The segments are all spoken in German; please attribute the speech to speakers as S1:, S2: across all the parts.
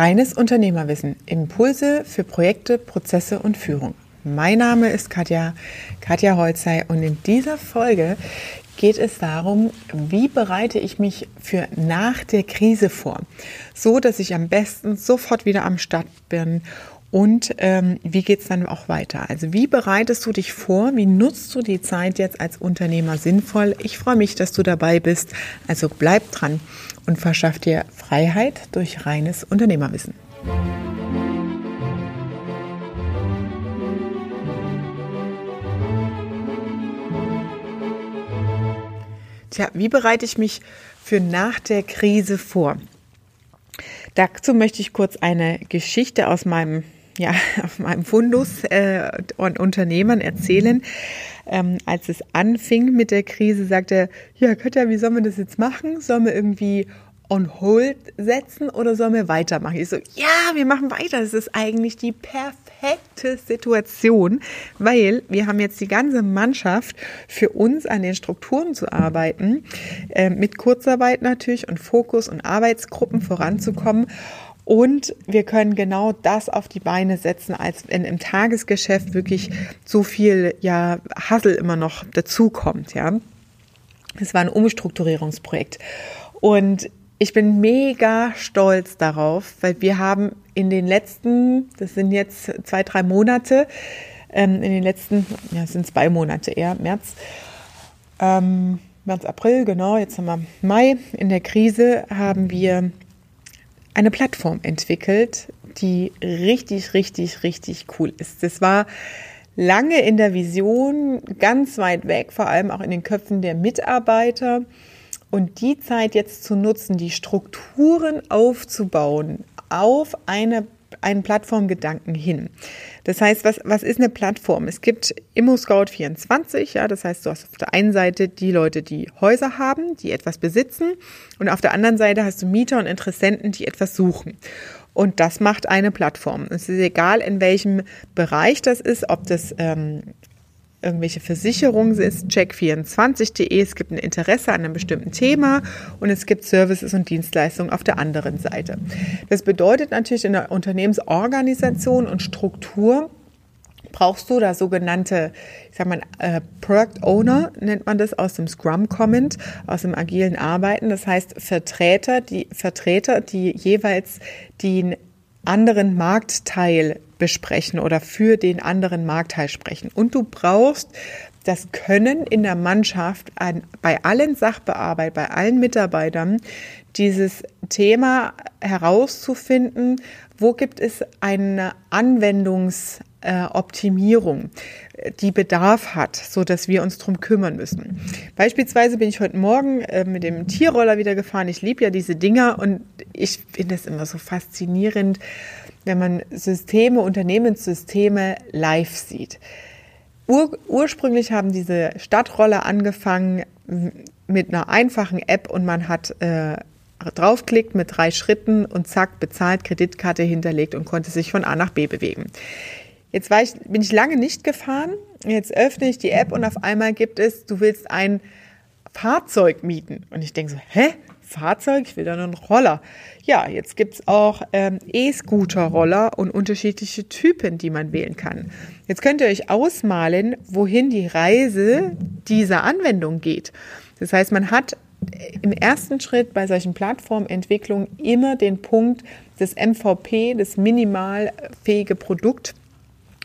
S1: Reines Unternehmerwissen. Impulse für Projekte, Prozesse und Führung. Mein Name ist Katja, Katja Holzei und in dieser Folge geht es darum, wie bereite ich mich für nach der Krise vor, so dass ich am besten sofort wieder am Start bin und ähm, wie geht's dann auch weiter? Also wie bereitest du dich vor? Wie nutzt du die Zeit jetzt als Unternehmer sinnvoll? Ich freue mich, dass du dabei bist. Also bleib dran und verschaff dir Freiheit durch reines Unternehmerwissen. Tja, wie bereite ich mich für nach der Krise vor? Dazu möchte ich kurz eine Geschichte aus meinem ja, auf meinem Fundus äh, und Unternehmern erzählen. Ähm, als es anfing mit der Krise, sagte er, ja, Katja, wie sollen wir das jetzt machen? Sollen wir irgendwie on hold setzen oder sollen wir weitermachen? Ich so, ja, wir machen weiter. Das ist eigentlich die perfekte Situation, weil wir haben jetzt die ganze Mannschaft für uns an den Strukturen zu arbeiten, äh, mit Kurzarbeit natürlich und Fokus und Arbeitsgruppen voranzukommen. Und wir können genau das auf die Beine setzen, als wenn im Tagesgeschäft wirklich so viel ja Hassel immer noch dazukommt, ja. Es war ein Umstrukturierungsprojekt. Und ich bin mega stolz darauf, weil wir haben in den letzten, das sind jetzt zwei, drei Monate, ähm, in den letzten, ja, es sind zwei Monate eher, März, ähm, März, April, genau, jetzt haben wir Mai. In der Krise haben wir eine Plattform entwickelt, die richtig, richtig, richtig cool ist. Das war lange in der Vision, ganz weit weg, vor allem auch in den Köpfen der Mitarbeiter. Und die Zeit jetzt zu nutzen, die Strukturen aufzubauen auf eine einen Plattformgedanken hin. Das heißt, was, was ist eine Plattform? Es gibt ImmoScout24, ja, das heißt, du hast auf der einen Seite die Leute, die Häuser haben, die etwas besitzen und auf der anderen Seite hast du Mieter und Interessenten, die etwas suchen. Und das macht eine Plattform. Es ist egal, in welchem Bereich das ist, ob das ähm, irgendwelche Versicherungen ist check24.de. Es gibt ein Interesse an einem bestimmten Thema und es gibt Services und Dienstleistungen auf der anderen Seite. Das bedeutet natürlich in der Unternehmensorganisation und Struktur brauchst du da sogenannte, ich sag mal, äh, Product Owner nennt man das aus dem Scrum Comment, aus dem agilen Arbeiten. Das heißt Vertreter, die Vertreter, die jeweils den anderen Marktteil besprechen oder für den anderen Marktteil sprechen. Und du brauchst das Können in der Mannschaft an, bei allen Sachbearbeitern, bei allen Mitarbeitern, dieses Thema herauszufinden, wo gibt es eine Anwendungsoptimierung, äh, die Bedarf hat, so dass wir uns drum kümmern müssen. Beispielsweise bin ich heute Morgen äh, mit dem Tierroller wieder gefahren. Ich liebe ja diese Dinger und ich finde es immer so faszinierend, wenn man Systeme, Unternehmenssysteme live sieht. Ur ursprünglich haben diese Stadtroller angefangen mit einer einfachen App und man hat äh, draufklickt mit drei Schritten und zack, bezahlt, Kreditkarte hinterlegt und konnte sich von A nach B bewegen. Jetzt ich, bin ich lange nicht gefahren. Jetzt öffne ich die App und auf einmal gibt es, du willst ein Fahrzeug mieten. Und ich denke so, hä? Fahrzeug, ich will dann einen Roller. Ja, jetzt gibt's auch ähm, E-Scooter-Roller und unterschiedliche Typen, die man wählen kann. Jetzt könnt ihr euch ausmalen, wohin die Reise dieser Anwendung geht. Das heißt, man hat im ersten Schritt bei solchen Plattformentwicklungen immer den Punkt des MVP, das minimalfähige Produkt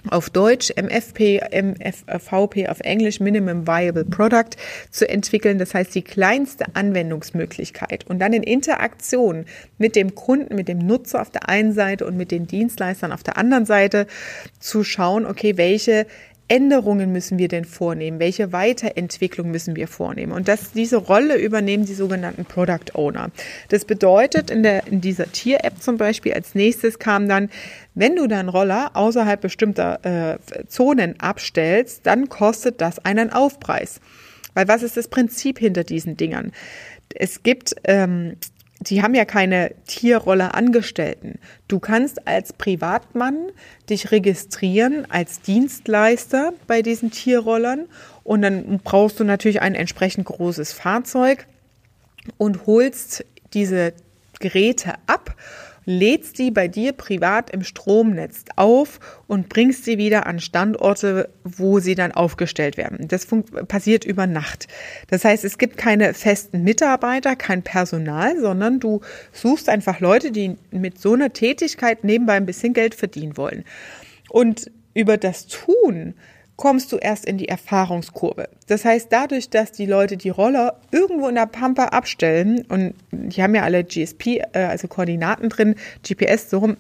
S1: auf Deutsch, MFP, MFVP auf Englisch, Minimum Viable Product, zu entwickeln. Das heißt, die kleinste Anwendungsmöglichkeit und dann in Interaktion mit dem Kunden, mit dem Nutzer auf der einen Seite und mit den Dienstleistern auf der anderen Seite zu schauen, okay, welche Änderungen müssen wir denn vornehmen? Welche Weiterentwicklung müssen wir vornehmen? Und das, diese Rolle übernehmen die sogenannten Product Owner. Das bedeutet, in, der, in dieser Tier-App zum Beispiel als nächstes kam dann, wenn du deinen Roller außerhalb bestimmter äh, Zonen abstellst, dann kostet das einen Aufpreis. Weil was ist das Prinzip hinter diesen Dingern? Es gibt ähm, die haben ja keine Tierroller Angestellten. Du kannst als Privatmann dich registrieren als Dienstleister bei diesen Tierrollern und dann brauchst du natürlich ein entsprechend großes Fahrzeug und holst diese Geräte ab lädst die bei dir privat im Stromnetz auf und bringst sie wieder an Standorte, wo sie dann aufgestellt werden. Das passiert über Nacht. Das heißt, es gibt keine festen Mitarbeiter, kein Personal, sondern du suchst einfach Leute, die mit so einer Tätigkeit nebenbei ein bisschen Geld verdienen wollen. Und über das Tun kommst du erst in die Erfahrungskurve. Das heißt, dadurch, dass die Leute die Roller irgendwo in der Pampa abstellen und die haben ja alle GSP, äh, also Koordinaten drin, GPS so rum,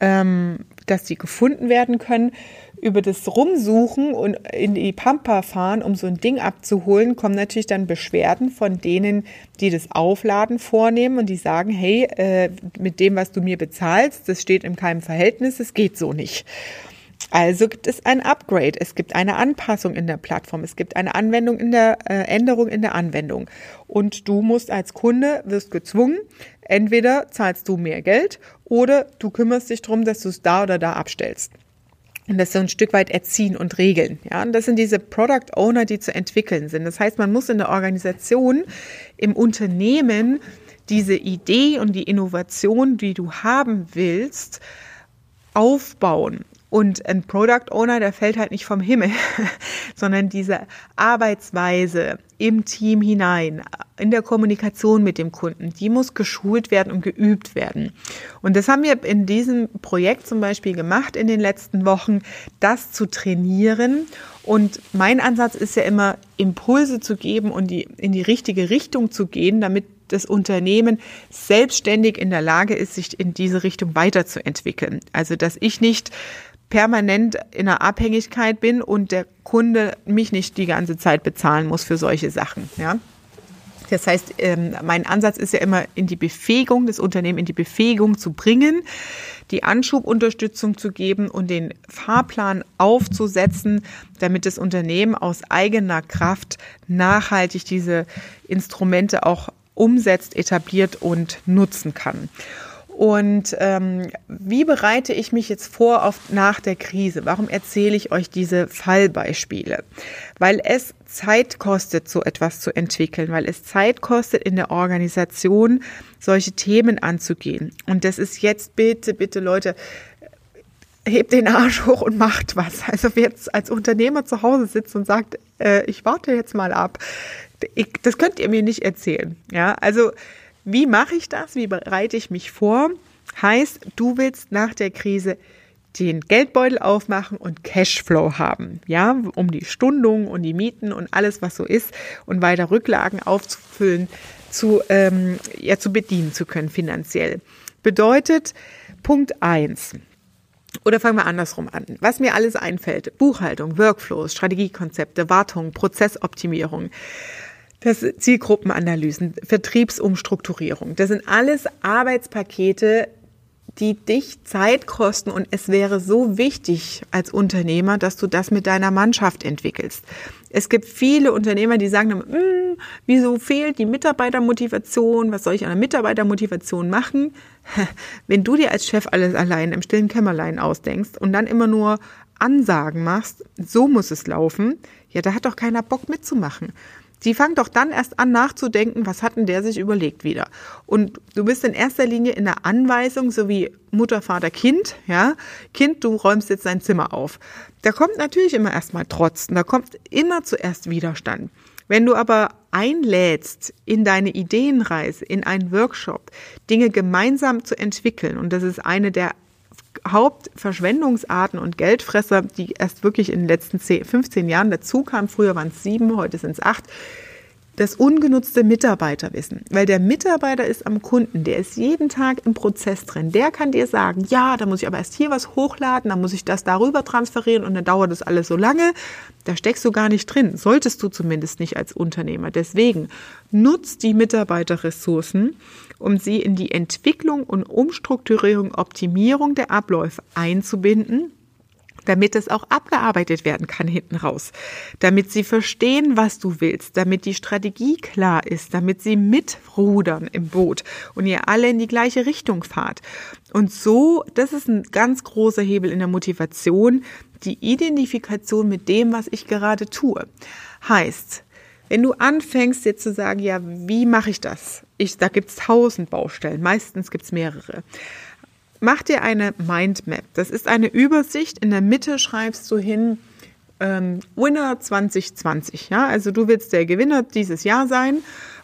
S1: ähm, dass die gefunden werden können, über das Rumsuchen und in die Pampa fahren, um so ein Ding abzuholen, kommen natürlich dann Beschwerden von denen, die das Aufladen vornehmen und die sagen, hey, äh, mit dem, was du mir bezahlst, das steht in keinem Verhältnis, es geht so nicht. Also gibt es ein Upgrade, es gibt eine Anpassung in der Plattform, es gibt eine Anwendung in der äh, Änderung in der Anwendung. Und du musst als Kunde, wirst gezwungen, entweder zahlst du mehr Geld oder du kümmerst dich darum, dass du es da oder da abstellst. Und das so ein Stück weit erziehen und regeln. Ja, und das sind diese Product Owner, die zu entwickeln sind. Das heißt, man muss in der Organisation, im Unternehmen diese Idee und die Innovation, die du haben willst, aufbauen. Und ein Product Owner, der fällt halt nicht vom Himmel, sondern diese Arbeitsweise im Team hinein, in der Kommunikation mit dem Kunden, die muss geschult werden und geübt werden. Und das haben wir in diesem Projekt zum Beispiel gemacht in den letzten Wochen, das zu trainieren. Und mein Ansatz ist ja immer, Impulse zu geben und die, in die richtige Richtung zu gehen, damit das Unternehmen selbstständig in der Lage ist, sich in diese Richtung weiterzuentwickeln. Also, dass ich nicht permanent in einer Abhängigkeit bin und der Kunde mich nicht die ganze Zeit bezahlen muss für solche Sachen. Ja? Das heißt, ähm, mein Ansatz ist ja immer in die Befähigung, das Unternehmen in die Befähigung zu bringen, die Anschubunterstützung zu geben und den Fahrplan aufzusetzen, damit das Unternehmen aus eigener Kraft nachhaltig diese Instrumente auch umsetzt, etabliert und nutzen kann. Und ähm, wie bereite ich mich jetzt vor auf nach der Krise? Warum erzähle ich euch diese Fallbeispiele? Weil es Zeit kostet, so etwas zu entwickeln, weil es Zeit kostet, in der Organisation solche Themen anzugehen. Und das ist jetzt bitte, bitte Leute, hebt den Arsch hoch und macht was. Also wer jetzt als Unternehmer zu Hause sitzt und sagt, äh, ich warte jetzt mal ab, ich, das könnt ihr mir nicht erzählen. Ja, also wie mache ich das? Wie bereite ich mich vor? Heißt, du willst nach der Krise den Geldbeutel aufmachen und Cashflow haben, ja, um die Stundung und die Mieten und alles, was so ist und weiter Rücklagen aufzufüllen, zu, ähm, ja, zu bedienen zu können finanziell. Bedeutet Punkt eins Oder fangen wir andersrum an. Was mir alles einfällt. Buchhaltung, Workflows, Strategiekonzepte, Wartung, Prozessoptimierung. Das Zielgruppenanalysen, Vertriebsumstrukturierung. Das sind alles Arbeitspakete, die dich Zeit kosten und es wäre so wichtig als Unternehmer, dass du das mit deiner Mannschaft entwickelst. Es gibt viele Unternehmer, die sagen, hm, wieso fehlt die Mitarbeitermotivation? Was soll ich an der Mitarbeitermotivation machen? Wenn du dir als Chef alles allein im stillen Kämmerlein ausdenkst und dann immer nur Ansagen machst, so muss es laufen, ja, da hat doch keiner Bock mitzumachen. Sie fangen doch dann erst an nachzudenken, was hat denn der sich überlegt wieder. Und du bist in erster Linie in der Anweisung, so wie Mutter, Vater, Kind, ja. Kind, du räumst jetzt dein Zimmer auf. Da kommt natürlich immer erstmal Trotzen, da kommt immer zuerst Widerstand. Wenn du aber einlädst in deine Ideenreise, in einen Workshop, Dinge gemeinsam zu entwickeln, und das ist eine der Hauptverschwendungsarten und Geldfresser, die erst wirklich in den letzten 10, 15 Jahren dazu kamen. Früher waren es sieben, heute sind es acht. Das ungenutzte Mitarbeiterwissen. Weil der Mitarbeiter ist am Kunden, der ist jeden Tag im Prozess drin. Der kann dir sagen, ja, da muss ich aber erst hier was hochladen, dann muss ich das darüber transferieren und dann dauert das alles so lange. Da steckst du gar nicht drin. Solltest du zumindest nicht als Unternehmer. Deswegen nutzt die Mitarbeiterressourcen um sie in die Entwicklung und Umstrukturierung, Optimierung der Abläufe einzubinden, damit es auch abgearbeitet werden kann hinten raus, damit sie verstehen, was du willst, damit die Strategie klar ist, damit sie mitrudern im Boot und ihr alle in die gleiche Richtung fahrt. Und so, das ist ein ganz großer Hebel in der Motivation, die Identifikation mit dem, was ich gerade tue. Heißt, wenn du anfängst jetzt zu sagen, ja, wie mache ich das? Ich, da gibt es tausend Baustellen, meistens gibt es mehrere. Mach dir eine Mindmap. Das ist eine Übersicht. In der Mitte schreibst du hin, ähm, Winner 2020. Ja, also du willst der Gewinner dieses Jahr sein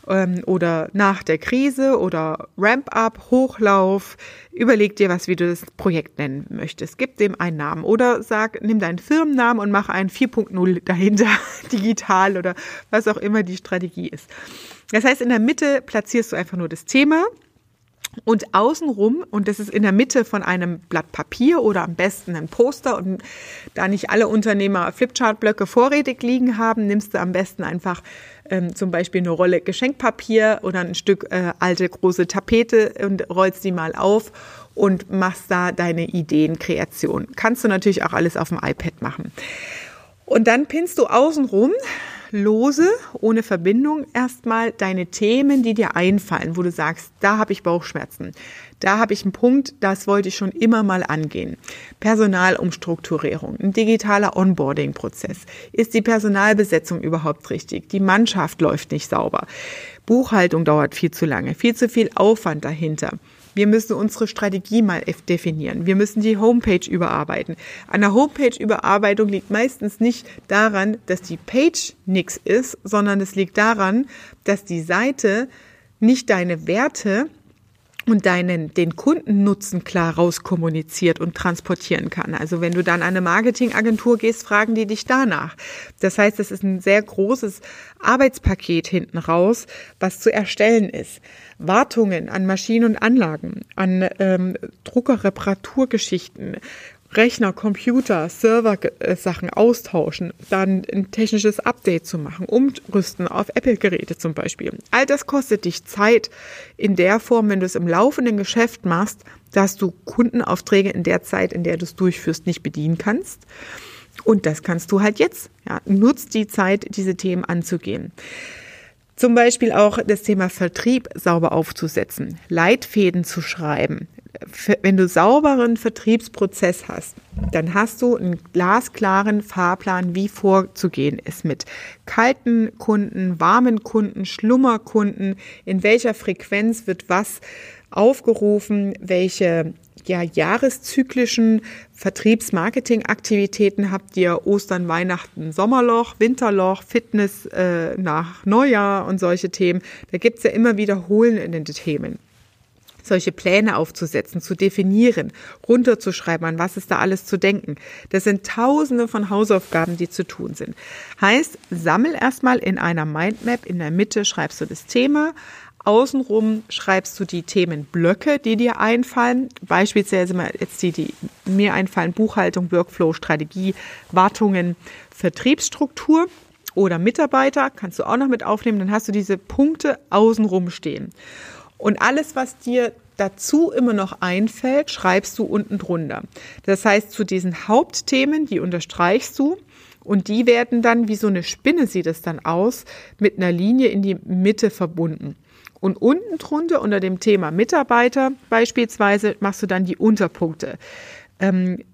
S1: ähm, oder nach der Krise oder Ramp-up, Hochlauf. Überleg dir was, wie du das Projekt nennen möchtest. Gib dem einen Namen oder sag, nimm deinen Firmennamen und mach einen 4.0 dahinter, digital oder was auch immer die Strategie ist. Das heißt, in der Mitte platzierst du einfach nur das Thema und außenrum, und das ist in der Mitte von einem Blatt Papier oder am besten ein Poster, und da nicht alle Unternehmer Flipchart-Blöcke vorrätig liegen haben, nimmst du am besten einfach ähm, zum Beispiel eine Rolle Geschenkpapier oder ein Stück äh, alte große Tapete und rollst die mal auf und machst da deine Ideenkreation. Kannst du natürlich auch alles auf dem iPad machen. Und dann pinnst du außenrum lose, ohne Verbindung, erstmal deine Themen, die dir einfallen, wo du sagst, da habe ich Bauchschmerzen. Da habe ich einen Punkt, das wollte ich schon immer mal angehen. Personalumstrukturierung, ein digitaler Onboarding-Prozess. Ist die Personalbesetzung überhaupt richtig? Die Mannschaft läuft nicht sauber. Buchhaltung dauert viel zu lange, viel zu viel Aufwand dahinter. Wir müssen unsere Strategie mal definieren. Wir müssen die Homepage überarbeiten. An der Homepage-Überarbeitung liegt meistens nicht daran, dass die Page nichts ist, sondern es liegt daran, dass die Seite nicht deine Werte und deinen, den Kundennutzen klar rauskommuniziert und transportieren kann. Also wenn du dann an eine Marketingagentur gehst, fragen die dich danach. Das heißt, es ist ein sehr großes Arbeitspaket hinten raus, was zu erstellen ist. Wartungen an Maschinen und Anlagen, an ähm, Druckerreparaturgeschichten, Rechner, Computer, Server-Sachen austauschen, dann ein technisches Update zu machen, umrüsten auf Apple-Geräte zum Beispiel. All das kostet dich Zeit in der Form, wenn du es im laufenden Geschäft machst, dass du Kundenaufträge in der Zeit, in der du es durchführst, nicht bedienen kannst. Und das kannst du halt jetzt. Ja, nutzt die Zeit, diese Themen anzugehen. Zum Beispiel auch das Thema Vertrieb sauber aufzusetzen, Leitfäden zu schreiben. Wenn du sauberen Vertriebsprozess hast, dann hast du einen glasklaren Fahrplan, wie vorzugehen ist mit kalten Kunden, warmen Kunden, Schlummerkunden, in welcher Frequenz wird was aufgerufen, welche ja, jahreszyklischen Vertriebsmarketingaktivitäten habt ihr? Ostern, Weihnachten, Sommerloch, Winterloch, Fitness äh, nach Neujahr und solche Themen. Da gibt's ja immer wiederholende Themen solche Pläne aufzusetzen, zu definieren, runterzuschreiben, an was ist da alles zu denken. Das sind tausende von Hausaufgaben, die zu tun sind. Heißt, sammel erstmal in einer Mindmap, in der Mitte schreibst du das Thema, Außenrum schreibst du die Themenblöcke, die dir einfallen. Beispielsweise jetzt die, die mir einfallen, Buchhaltung, Workflow, Strategie, Wartungen, Vertriebsstruktur oder Mitarbeiter, kannst du auch noch mit aufnehmen. Dann hast du diese Punkte außenrum stehen. Und alles, was dir dazu immer noch einfällt, schreibst du unten drunter. Das heißt, zu diesen Hauptthemen, die unterstreichst du und die werden dann, wie so eine Spinne sieht es dann aus, mit einer Linie in die Mitte verbunden. Und unten drunter unter dem Thema Mitarbeiter beispielsweise machst du dann die Unterpunkte. Ähm,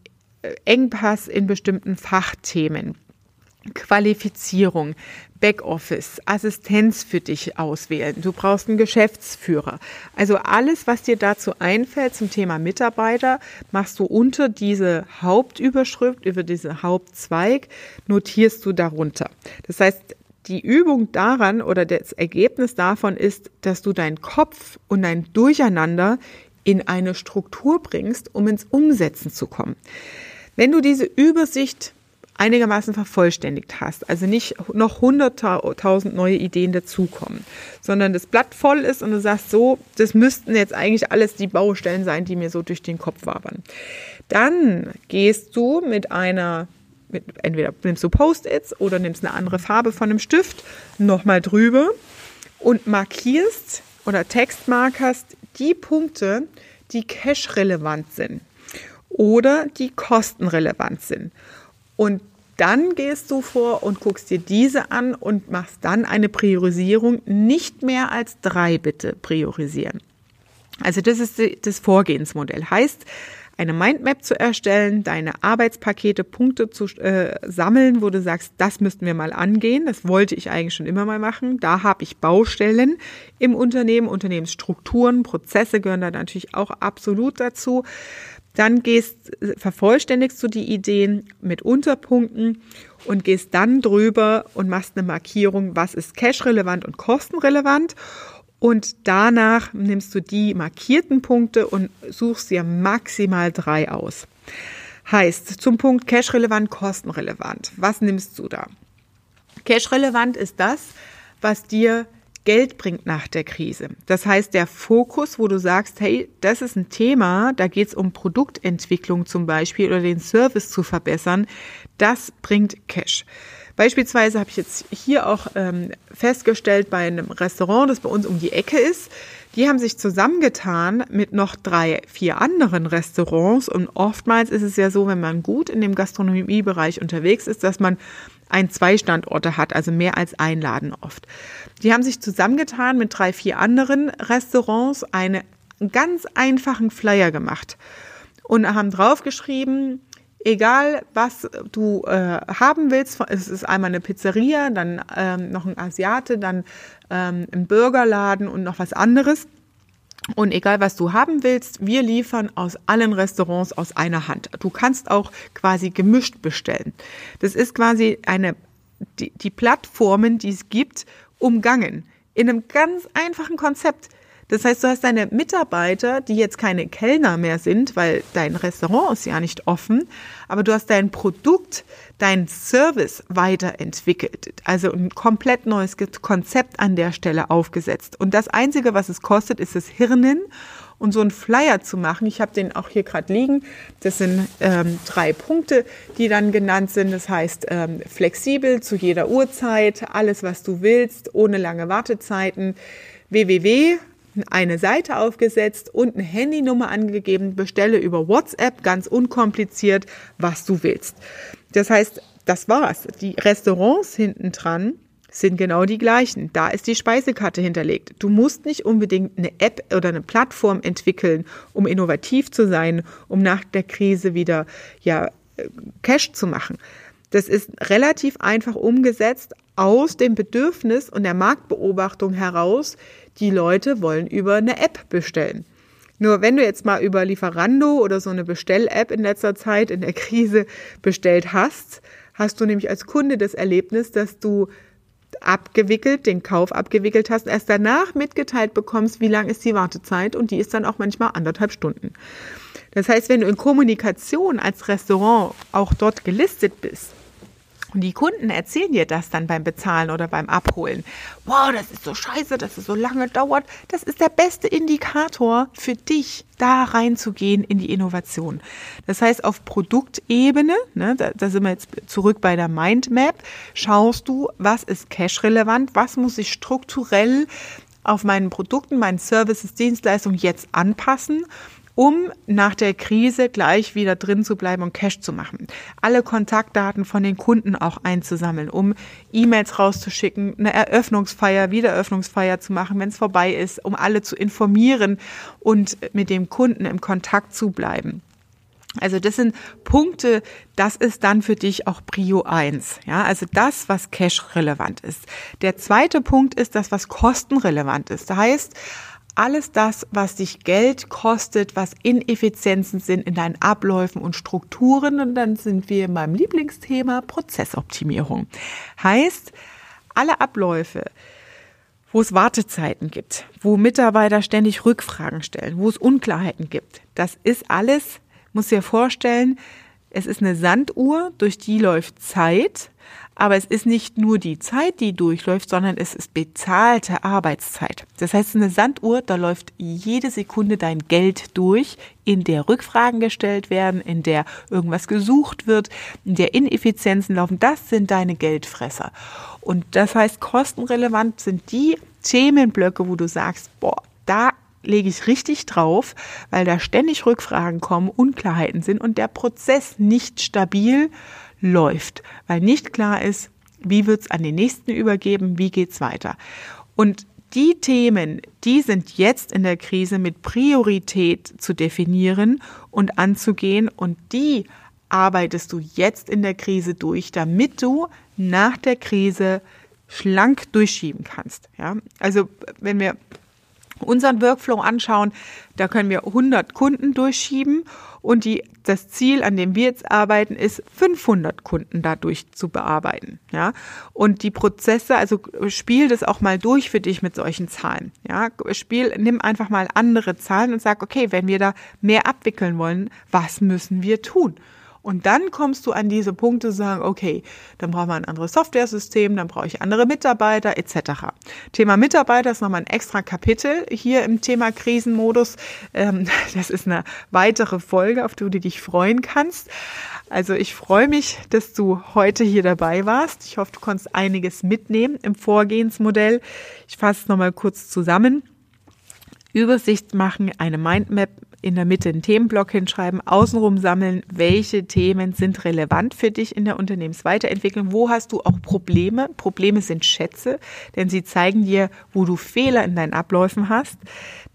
S1: Engpass in bestimmten Fachthemen. Qualifizierung, Backoffice, Assistenz für dich auswählen. Du brauchst einen Geschäftsführer. Also alles, was dir dazu einfällt zum Thema Mitarbeiter, machst du unter diese Hauptüberschrift, über diese Hauptzweig, notierst du darunter. Das heißt, die Übung daran oder das Ergebnis davon ist, dass du deinen Kopf und dein Durcheinander in eine Struktur bringst, um ins Umsetzen zu kommen. Wenn du diese Übersicht einigermaßen vervollständigt hast, also nicht noch hunderttausend neue Ideen dazukommen, sondern das Blatt voll ist und du sagst so, das müssten jetzt eigentlich alles die Baustellen sein, die mir so durch den Kopf wabern. Dann gehst du mit einer mit, entweder nimmst du Post-its oder nimmst eine andere Farbe von einem Stift nochmal drüber und markierst oder textmarkerst die Punkte, die cash-relevant sind oder die kostenrelevant sind. Und dann gehst du vor und guckst dir diese an und machst dann eine Priorisierung. Nicht mehr als drei bitte priorisieren. Also das ist das Vorgehensmodell. Heißt, eine Mindmap zu erstellen, deine Arbeitspakete, Punkte zu äh, sammeln, wo du sagst, das müssten wir mal angehen. Das wollte ich eigentlich schon immer mal machen. Da habe ich Baustellen im Unternehmen, Unternehmensstrukturen, Prozesse gehören da natürlich auch absolut dazu. Dann gehst, vervollständigst du die Ideen mit Unterpunkten und gehst dann drüber und machst eine Markierung, was ist cash-relevant und kostenrelevant. Und danach nimmst du die markierten Punkte und suchst dir maximal drei aus. Heißt, zum Punkt cash-relevant, kostenrelevant. Was nimmst du da? Cash-relevant ist das, was dir Geld bringt nach der Krise. Das heißt, der Fokus, wo du sagst, hey, das ist ein Thema, da geht es um Produktentwicklung zum Beispiel oder den Service zu verbessern, das bringt Cash. Beispielsweise habe ich jetzt hier auch ähm, festgestellt bei einem Restaurant, das bei uns um die Ecke ist, die haben sich zusammengetan mit noch drei, vier anderen Restaurants und oftmals ist es ja so, wenn man gut in dem Gastronomiebereich unterwegs ist, dass man ein, zwei Standorte hat, also mehr als ein Laden oft. Die haben sich zusammengetan mit drei, vier anderen Restaurants eine, einen ganz einfachen Flyer gemacht und haben draufgeschrieben, egal was du äh, haben willst, es ist einmal eine Pizzeria, dann ähm, noch ein Asiate, dann ähm, ein Burgerladen und noch was anderes. Und egal was du haben willst, wir liefern aus allen Restaurants aus einer Hand. Du kannst auch quasi gemischt bestellen. Das ist quasi eine, die, die Plattformen, die es gibt, umgangen. In einem ganz einfachen Konzept. Das heißt, du hast deine Mitarbeiter, die jetzt keine Kellner mehr sind, weil dein Restaurant ist ja nicht offen, aber du hast dein Produkt, dein Service weiterentwickelt. Also ein komplett neues Konzept an der Stelle aufgesetzt. Und das Einzige, was es kostet, ist das Hirnen und so einen Flyer zu machen. Ich habe den auch hier gerade liegen. Das sind ähm, drei Punkte, die dann genannt sind. Das heißt ähm, flexibel zu jeder Uhrzeit, alles was du willst, ohne lange Wartezeiten. www eine Seite aufgesetzt und eine Handynummer angegeben, bestelle über WhatsApp ganz unkompliziert, was du willst. Das heißt, das war's. Die Restaurants hinten dran sind genau die gleichen. Da ist die Speisekarte hinterlegt. Du musst nicht unbedingt eine App oder eine Plattform entwickeln, um innovativ zu sein, um nach der Krise wieder ja Cash zu machen. Das ist relativ einfach umgesetzt aus dem Bedürfnis und der Marktbeobachtung heraus, die Leute wollen über eine App bestellen. Nur wenn du jetzt mal über Lieferando oder so eine Bestell-App in letzter Zeit in der Krise bestellt hast, hast du nämlich als Kunde das Erlebnis, dass du abgewickelt, den Kauf abgewickelt hast, erst danach mitgeteilt bekommst, wie lang ist die Wartezeit und die ist dann auch manchmal anderthalb Stunden. Das heißt, wenn du in Kommunikation als Restaurant auch dort gelistet bist, und die Kunden erzählen dir das dann beim Bezahlen oder beim Abholen. Wow, das ist so scheiße, dass es so lange dauert. Das ist der beste Indikator für dich, da reinzugehen in die Innovation. Das heißt, auf Produktebene, ne, da, da sind wir jetzt zurück bei der Mindmap, schaust du, was ist cash-relevant, was muss ich strukturell auf meinen Produkten, meinen Services, Dienstleistungen jetzt anpassen um nach der Krise gleich wieder drin zu bleiben und Cash zu machen. Alle Kontaktdaten von den Kunden auch einzusammeln, um E-Mails rauszuschicken, eine Eröffnungsfeier, Wiedereröffnungsfeier zu machen, wenn es vorbei ist, um alle zu informieren und mit dem Kunden im Kontakt zu bleiben. Also das sind Punkte, das ist dann für dich auch Prio 1. Ja, also das, was cash relevant ist. Der zweite Punkt ist das, was kostenrelevant ist. Das heißt, alles das, was dich Geld kostet, was Ineffizienzen sind in deinen Abläufen und Strukturen. Und dann sind wir in meinem Lieblingsthema Prozessoptimierung. Heißt, alle Abläufe, wo es Wartezeiten gibt, wo Mitarbeiter ständig Rückfragen stellen, wo es Unklarheiten gibt, das ist alles, muss dir vorstellen, es ist eine Sanduhr, durch die läuft Zeit, aber es ist nicht nur die Zeit, die durchläuft, sondern es ist bezahlte Arbeitszeit. Das heißt, eine Sanduhr, da läuft jede Sekunde dein Geld durch, in der Rückfragen gestellt werden, in der irgendwas gesucht wird, in der Ineffizienzen laufen. Das sind deine Geldfresser. Und das heißt, kostenrelevant sind die Themenblöcke, wo du sagst, boah, da lege ich richtig drauf, weil da ständig Rückfragen kommen, Unklarheiten sind und der Prozess nicht stabil läuft, weil nicht klar ist, wie wird's an den nächsten übergeben, wie geht's weiter. Und die Themen, die sind jetzt in der Krise mit Priorität zu definieren und anzugehen und die arbeitest du jetzt in der Krise durch, damit du nach der Krise schlank durchschieben kannst. Ja, also wenn wir unseren Workflow anschauen, da können wir 100 Kunden durchschieben und die, das Ziel, an dem wir jetzt arbeiten, ist 500 Kunden dadurch zu bearbeiten. Ja, und die Prozesse, also spiel das auch mal durch für dich mit solchen Zahlen. Ja, spiel, nimm einfach mal andere Zahlen und sag, okay, wenn wir da mehr abwickeln wollen, was müssen wir tun? Und dann kommst du an diese Punkte sagen, okay, dann brauchen wir ein anderes Software-System, dann brauche ich andere Mitarbeiter etc. Thema Mitarbeiter ist nochmal ein extra Kapitel hier im Thema Krisenmodus. Ähm, das ist eine weitere Folge, auf die du dich freuen kannst. Also ich freue mich, dass du heute hier dabei warst. Ich hoffe, du konntest einiges mitnehmen im Vorgehensmodell. Ich fasse es nochmal kurz zusammen. Übersicht machen, eine Mindmap in der Mitte einen Themenblock hinschreiben, außenrum sammeln, welche Themen sind relevant für dich in der Unternehmensweiterentwicklung, wo hast du auch Probleme. Probleme sind Schätze, denn sie zeigen dir, wo du Fehler in deinen Abläufen hast.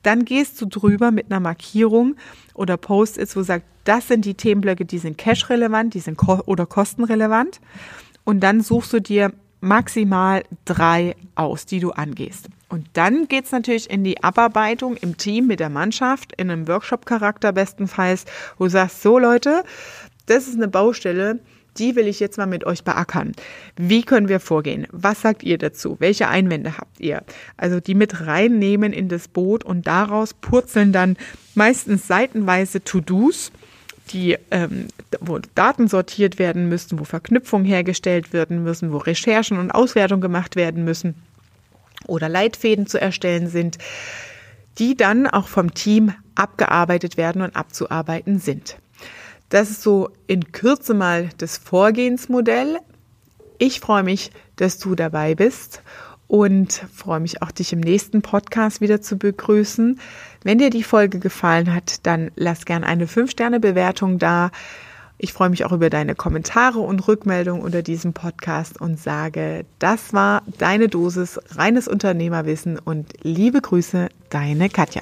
S1: Dann gehst du drüber mit einer Markierung oder Post-its, wo du sagst, das sind die Themenblöcke, die sind cash-relevant, die sind ko oder kostenrelevant. Und dann suchst du dir maximal drei aus, die du angehst. Und dann geht's natürlich in die Abarbeitung im Team mit der Mannschaft, in einem Workshop-Charakter bestenfalls, wo du sagst, so Leute, das ist eine Baustelle, die will ich jetzt mal mit euch beackern. Wie können wir vorgehen? Was sagt ihr dazu? Welche Einwände habt ihr? Also die mit reinnehmen in das Boot und daraus purzeln dann meistens seitenweise To-Dos, die, ähm, wo Daten sortiert werden müssen, wo Verknüpfungen hergestellt werden müssen, wo Recherchen und Auswertungen gemacht werden müssen oder Leitfäden zu erstellen sind, die dann auch vom Team abgearbeitet werden und abzuarbeiten sind. Das ist so in Kürze mal das Vorgehensmodell. Ich freue mich, dass du dabei bist und freue mich auch, dich im nächsten Podcast wieder zu begrüßen. Wenn dir die Folge gefallen hat, dann lass gern eine 5-Sterne-Bewertung da. Ich freue mich auch über deine Kommentare und Rückmeldungen unter diesem Podcast und sage, das war deine Dosis reines Unternehmerwissen und liebe Grüße, deine Katja.